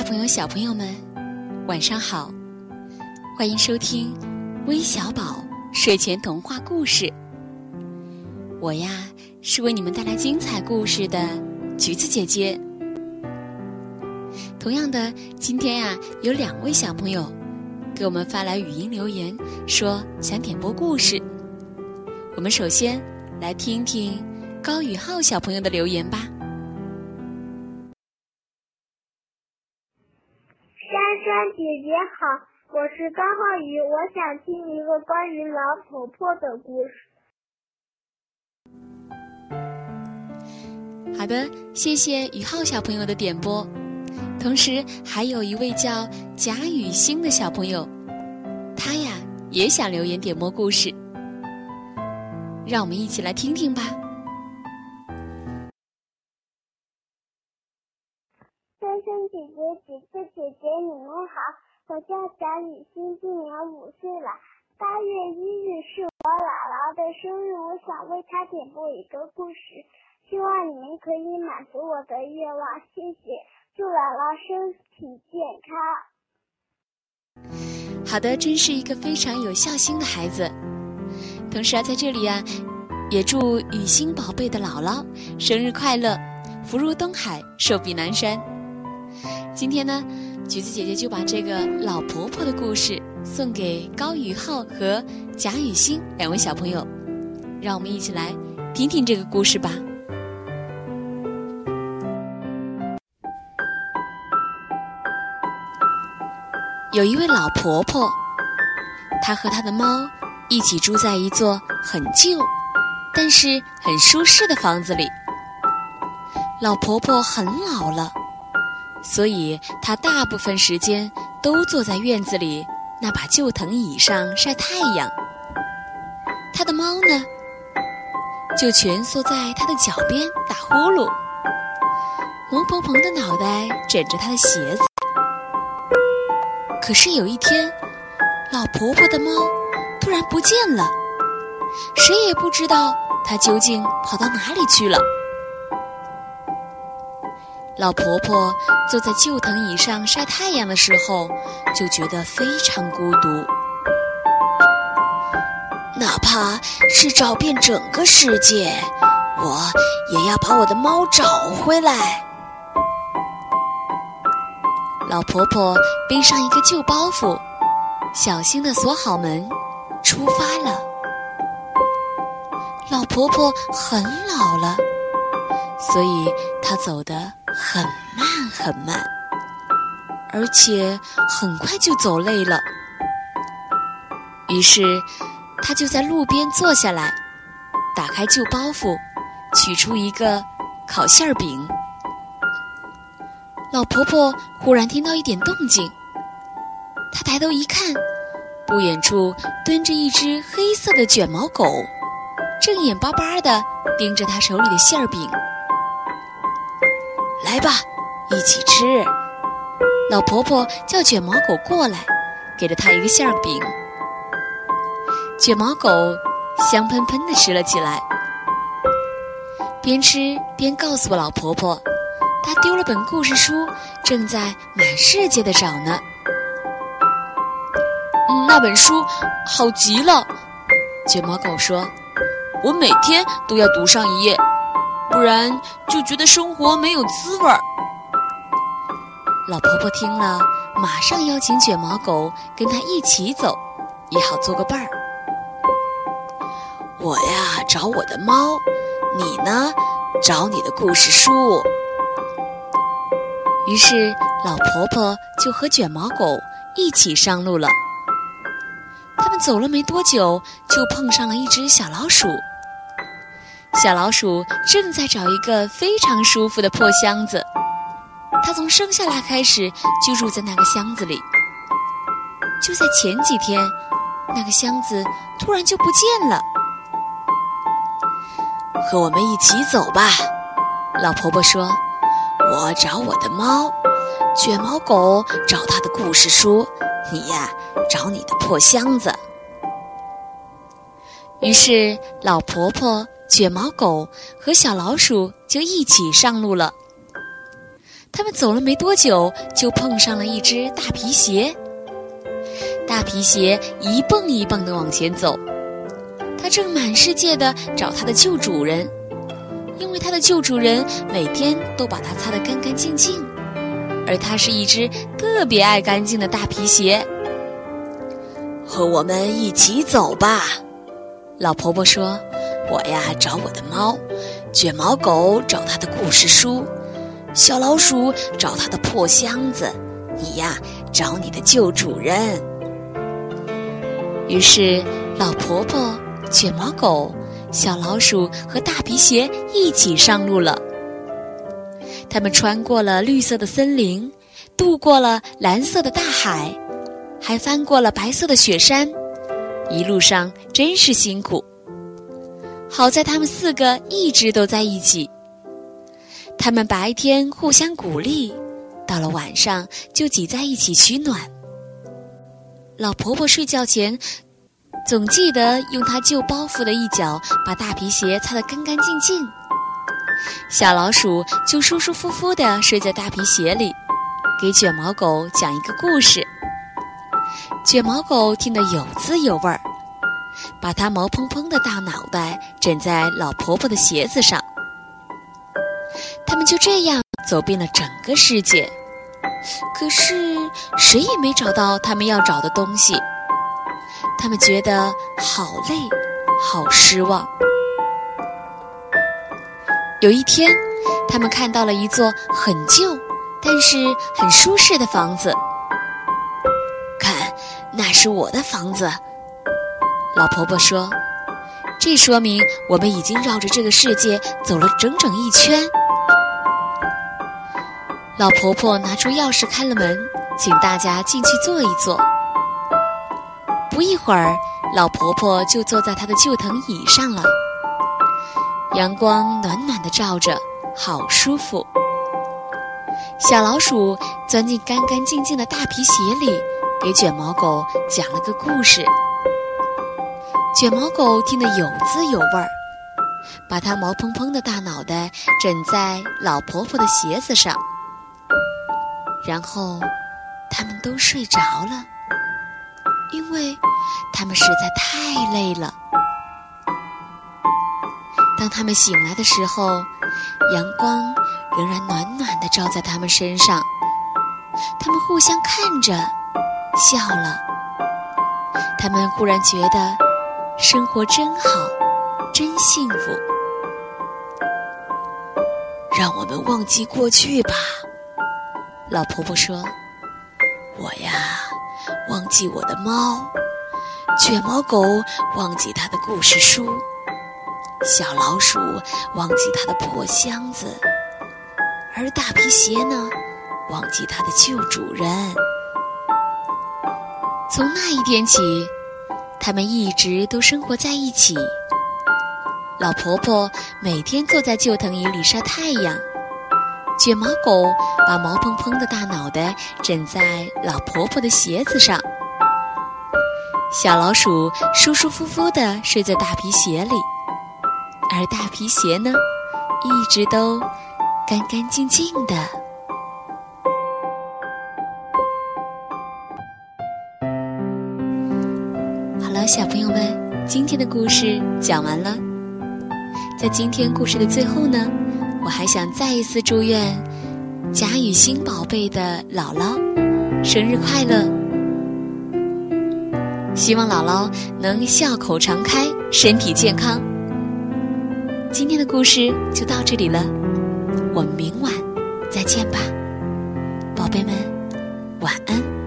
大朋友、小朋友们，晚上好！欢迎收听微小宝睡前童话故事。我呀，是为你们带来精彩故事的橘子姐姐。同样的，今天呀，有两位小朋友给我们发来语音留言，说想点播故事。我们首先来听听高宇浩小朋友的留言吧。姐姐好，我是高浩宇，我想听一个关于老婆婆的故事。好的，谢谢宇浩小朋友的点播。同时，还有一位叫贾雨欣的小朋友，他呀也想留言点播故事，让我们一起来听听吧。你们好，我叫贾雨欣，今年五岁了。八月一日是我姥姥的生日，我想为她点播一个故事，希望你们可以满足我的愿望，谢谢。祝姥姥身体健康。好的，真是一个非常有孝心的孩子。同时啊，在这里啊，也祝雨欣宝贝的姥姥生日快乐，福如东海，寿比南山。今天呢，橘子姐姐就把这个老婆婆的故事送给高宇浩和贾雨欣两位小朋友，让我们一起来听听这个故事吧。有一位老婆婆，她和她的猫一起住在一座很旧，但是很舒适的房子里。老婆婆很老了。所以，他大部分时间都坐在院子里那把旧藤椅上晒太阳。他的猫呢，就蜷缩在他的脚边打呼噜，萌蓬蓬的脑袋枕着他的鞋子。可是有一天，老婆婆的猫突然不见了，谁也不知道它究竟跑到哪里去了。老婆婆坐在旧藤椅上晒太阳的时候，就觉得非常孤独。哪怕是找遍整个世界，我也要把我的猫找回来。老婆婆背上一个旧包袱，小心地锁好门，出发了。老婆婆很老了，所以她走的。很慢很慢，而且很快就走累了。于是，他就在路边坐下来，打开旧包袱，取出一个烤馅儿饼。老婆婆忽然听到一点动静，她抬头一看，不远处蹲着一只黑色的卷毛狗，正眼巴巴地盯着她手里的馅儿饼。来吧，一起吃。老婆婆叫卷毛狗过来，给了它一个馅饼。卷毛狗香喷喷地吃了起来，边吃边告诉老婆婆，他丢了本故事书，正在满世界的找呢。那本书好极了，卷毛狗说：“我每天都要读上一页。”不然就觉得生活没有滋味儿。老婆婆听了，马上邀请卷毛狗跟她一起走，也好做个伴儿。我呀，找我的猫；你呢，找你的故事书。于是，老婆婆就和卷毛狗一起上路了。他们走了没多久，就碰上了一只小老鼠。小老鼠正在找一个非常舒服的破箱子，它从生下来开始就住在那个箱子里。就在前几天，那个箱子突然就不见了。和我们一起走吧，老婆婆说：“我找我的猫，卷毛狗找它的故事书，你呀找你的破箱子。”于是，老婆婆。卷毛狗和小老鼠就一起上路了。他们走了没多久，就碰上了一只大皮鞋。大皮鞋一蹦一蹦地往前走，它正满世界的找它的旧主人，因为它的旧主人每天都把它擦得干干净净，而它是一只特别爱干净的大皮鞋。和我们一起走吧，老婆婆说：“我呀找我的猫，卷毛狗找它的故事书。”小老鼠找它的破箱子，你呀找你的旧主人。于是，老婆婆、卷毛狗、小老鼠和大皮鞋一起上路了。他们穿过了绿色的森林，渡过了蓝色的大海，还翻过了白色的雪山。一路上真是辛苦。好在他们四个一直都在一起。他们白天互相鼓励，到了晚上就挤在一起取暖。老婆婆睡觉前总记得用她旧包袱的一角把大皮鞋擦得干干净净。小老鼠就舒舒服服地睡在大皮鞋里，给卷毛狗讲一个故事。卷毛狗听得有滋有味儿，把它毛蓬蓬的大脑袋枕在老婆婆的鞋子上。他们就这样走遍了整个世界，可是谁也没找到他们要找的东西。他们觉得好累，好失望。有一天，他们看到了一座很旧，但是很舒适的房子。看，那是我的房子。老婆婆说：“这说明我们已经绕着这个世界走了整整一圈。”老婆婆拿出钥匙开了门，请大家进去坐一坐。不一会儿，老婆婆就坐在她的旧藤椅上了。阳光暖暖的照着，好舒服。小老鼠钻进干干净净的大皮鞋里，给卷毛狗讲了个故事。卷毛狗听得有滋有味儿，把它毛蓬蓬的大脑袋枕在老婆婆的鞋子上。然后，他们都睡着了，因为他们实在太累了。当他们醒来的时候，阳光仍然暖暖的照在他们身上。他们互相看着，笑了。他们忽然觉得生活真好，真幸福。让我们忘记过去吧。老婆婆说：“我呀，忘记我的猫，卷毛狗忘记它的故事书，小老鼠忘记它的破箱子，而大皮鞋呢，忘记它的旧主人。从那一天起，他们一直都生活在一起。老婆婆每天坐在旧藤椅里晒太阳。”卷毛狗把毛蓬蓬的大脑袋枕在老婆婆的鞋子上，小老鼠舒舒服服地睡在大皮鞋里，而大皮鞋呢，一直都干干净净的。小朋友们，今天的故事讲完了。在今天故事的最后呢。我还想再一次祝愿贾雨欣宝贝的姥姥生日快乐，希望姥姥能笑口常开，身体健康。今天的故事就到这里了，我们明晚再见吧，宝贝们，晚安。